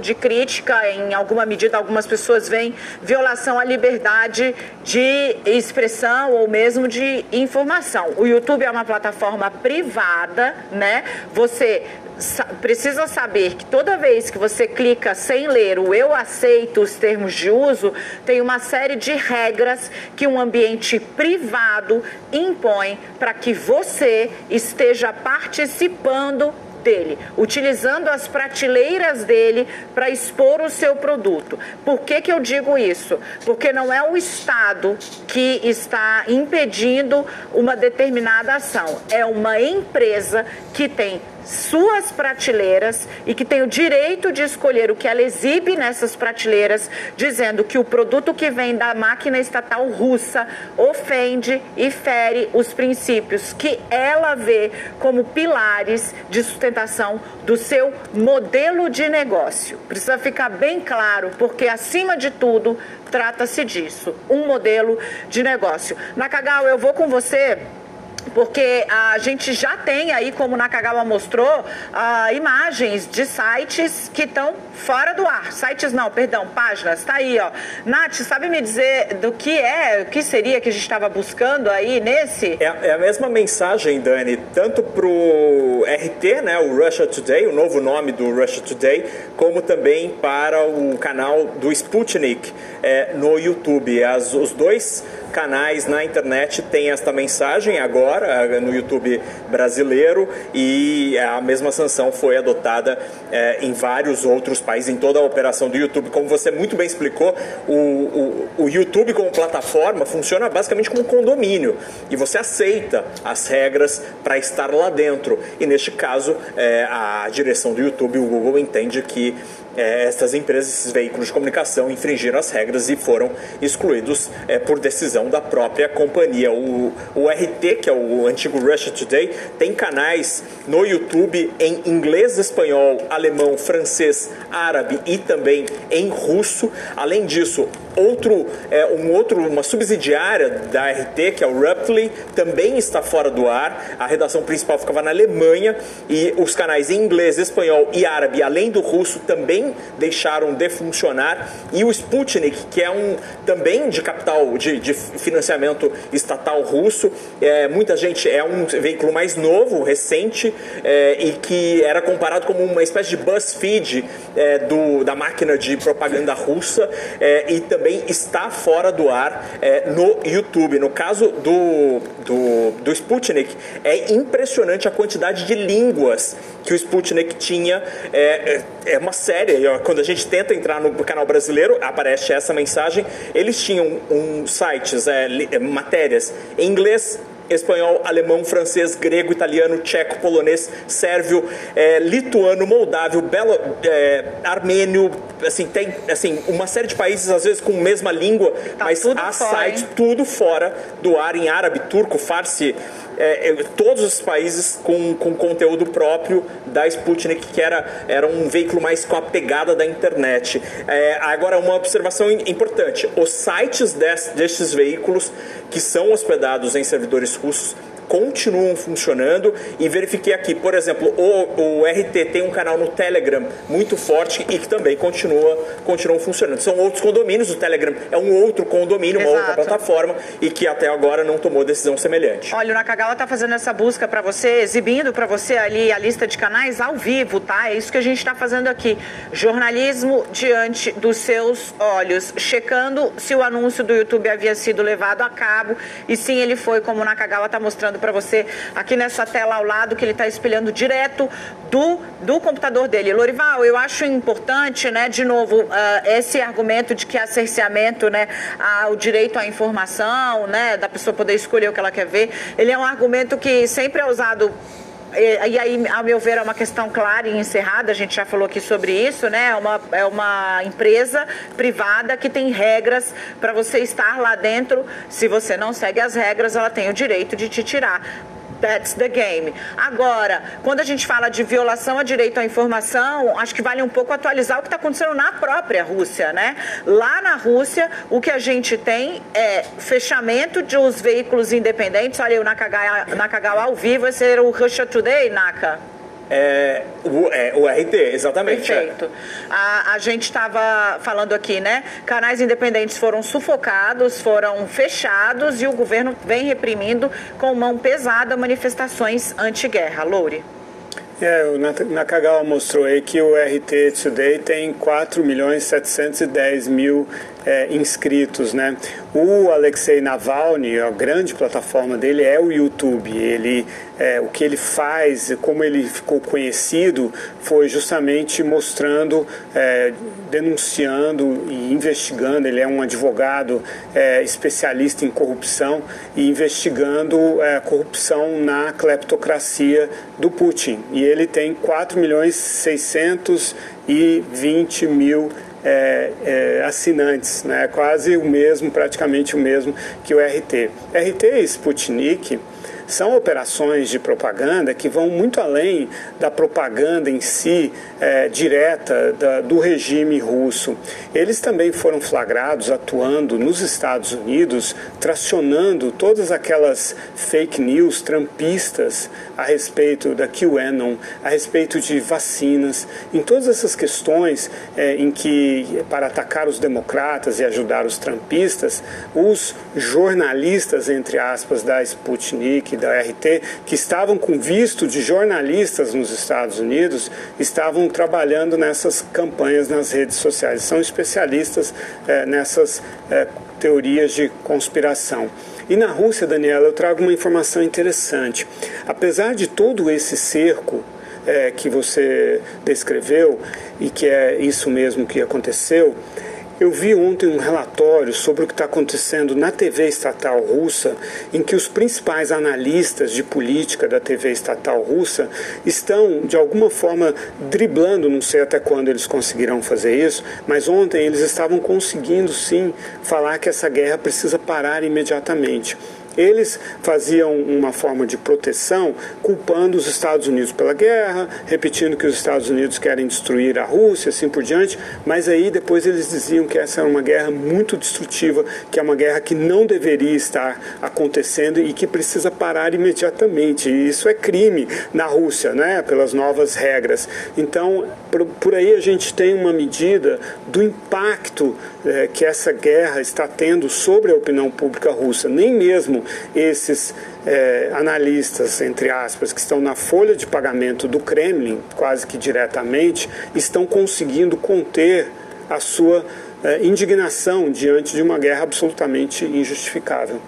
de crítica, em alguma medida, algumas pessoas veem violação à liberdade de expressão ou mesmo de informação. O YouTube é uma plataforma privada, né? Você precisa saber que toda vez que você clica sem ler o eu aceito os termos de uso, tem uma série de regras que um ambiente privado impõe para que você esteja participando dele, utilizando as prateleiras dele para expor o seu produto. Por que, que eu digo isso? Porque não é o Estado que está impedindo uma determinada ação, é uma empresa que tem suas prateleiras e que tem o direito de escolher o que ela exibe nessas prateleiras, dizendo que o produto que vem da máquina estatal russa ofende e fere os princípios que ela vê como pilares de sustentação do seu modelo de negócio. Precisa ficar bem claro, porque acima de tudo trata-se disso, um modelo de negócio. Nakagal, eu vou com você porque a gente já tem aí, como Nakagawa mostrou, uh, imagens de sites que estão fora do ar. Sites não, perdão, páginas. Está aí, ó. Nath, sabe me dizer do que é, o que seria que a gente estava buscando aí nesse? É, é, a mesma mensagem, Dani, tanto para o RT, né, o Russia Today, o novo nome do Russia Today, como também para o canal do Sputnik é, no YouTube. As, os dois canais na internet têm esta mensagem agora no YouTube brasileiro e a mesma sanção foi adotada é, em vários outros países, em toda a operação do YouTube. Como você muito bem explicou, o, o, o YouTube como plataforma funciona basicamente como um condomínio e você aceita as regras para estar lá dentro. E neste caso, é, a direção do YouTube, o Google, entende que é, essas empresas, esses veículos de comunicação infringiram as regras e foram excluídos é, por decisão da própria companhia. O, o RT, que é o antigo Russia Today, tem canais no YouTube em inglês, espanhol, alemão, francês, árabe e também em russo. Além disso, outro, é, um outro, uma subsidiária da RT, que é o Ruptly, também está fora do ar. A redação principal ficava na Alemanha e os canais em inglês, espanhol e árabe, além do russo, também deixaram de funcionar. E o Sputnik, que é um também de capital de, de financiamento estatal russo, é, muita gente é um veículo mais novo, recente é, e que era comparado como uma espécie de BuzzFeed é, do, da máquina de propaganda russa é, e também também está fora do ar é, no YouTube. No caso do, do, do Sputnik, é impressionante a quantidade de línguas que o Sputnik tinha. É, é, é uma série. Quando a gente tenta entrar no canal brasileiro, aparece essa mensagem. Eles tinham um sites, é, é matérias em inglês, espanhol, alemão, francês, grego, italiano, tcheco, polonês, sérvio, é, lituano, moldávio, belo, é, armênio, assim, tem assim, uma série de países, às vezes, com a mesma língua, tá mas há sites tudo fora do ar, em árabe, turco, farsi, é, é, todos os países com, com conteúdo próprio da Sputnik, que era, era um veículo mais com a pegada da internet. É, agora, uma observação importante: os sites des, destes veículos que são hospedados em servidores russos continuam funcionando e verifiquei aqui, por exemplo, o, o RT tem um canal no Telegram muito forte e que também continua continuam funcionando. São outros condomínios, o Telegram é um outro condomínio, Exato. uma outra plataforma e que até agora não tomou decisão semelhante. Olha, o Nakagawa está fazendo essa busca para você, exibindo para você ali a lista de canais ao vivo, tá? É isso que a gente está fazendo aqui. Jornalismo diante dos seus olhos, checando se o anúncio do YouTube havia sido levado a cabo e sim ele foi, como o Nakagawa está mostrando mostrando para você aqui nessa tela ao lado, que ele está espelhando direto do, do computador dele. Lorival, eu acho importante, né, de novo, uh, esse argumento de que há cerceamento, né, ao direito à informação, né, da pessoa poder escolher o que ela quer ver, ele é um argumento que sempre é usado e, aí, ao meu ver, é uma questão clara e encerrada, a gente já falou aqui sobre isso, né? É uma, é uma empresa privada que tem regras para você estar lá dentro. Se você não segue as regras, ela tem o direito de te tirar. That's the game. Agora, quando a gente fala de violação a direito à informação, acho que vale um pouco atualizar o que está acontecendo na própria Rússia, né? Lá na Rússia, o que a gente tem é fechamento de os veículos independentes. Olha, o Nakagawa, Nakagawa ao vivo, esse era o Russia Today, Naka. É, o, é, o RT, exatamente. É. Perfeito. É. A, a gente estava falando aqui, né? Canais independentes foram sufocados, foram fechados e o governo vem reprimindo com mão pesada manifestações anti-guerra. Loure. É, o Nakagawa mostrou aí que o RT Today tem 4 milhões 710 mil é, inscritos, né? O Alexei Navalny, a grande plataforma dele é o YouTube. Ele, é, o que ele faz, como ele ficou conhecido, foi justamente mostrando, é, denunciando e investigando. Ele é um advogado é, especialista em corrupção e investigando é, corrupção na cleptocracia do Putin. E ele tem 4 milhões 620 mil é, é, assinantes, né? quase o mesmo, praticamente o mesmo que o RT. RT e Sputnik são operações de propaganda que vão muito além da propaganda em si é, direta da, do regime russo. Eles também foram flagrados atuando nos Estados Unidos, tracionando todas aquelas fake news trampistas a respeito da QAnon, a respeito de vacinas, em todas essas questões é, em que, para atacar os democratas e ajudar os trampistas, os jornalistas, entre aspas, da Sputnik, da RT, que estavam com visto de jornalistas nos Estados Unidos, estavam trabalhando nessas campanhas nas redes sociais. São especialistas é, nessas é, teorias de conspiração. E na Rússia, Daniela, eu trago uma informação interessante. Apesar de todo esse cerco é, que você descreveu, e que é isso mesmo que aconteceu, eu vi ontem um relatório sobre o que está acontecendo na TV estatal russa, em que os principais analistas de política da TV estatal russa estão, de alguma forma, driblando, não sei até quando eles conseguirão fazer isso, mas ontem eles estavam conseguindo sim falar que essa guerra precisa parar imediatamente. Eles faziam uma forma de proteção culpando os Estados Unidos pela guerra, repetindo que os Estados Unidos querem destruir a Rússia, assim por diante, mas aí depois eles diziam que essa era uma guerra muito destrutiva, que é uma guerra que não deveria estar acontecendo e que precisa parar imediatamente. E isso é crime na Rússia, né, pelas novas regras. Então, por, aí a gente tem uma medida do impacto é, que essa guerra está tendo sobre a opinião pública russa. Nem mesmo esses é, analistas, entre aspas, que estão na folha de pagamento do Kremlin, quase que diretamente, estão conseguindo conter a sua é, indignação diante de uma guerra absolutamente injustificável.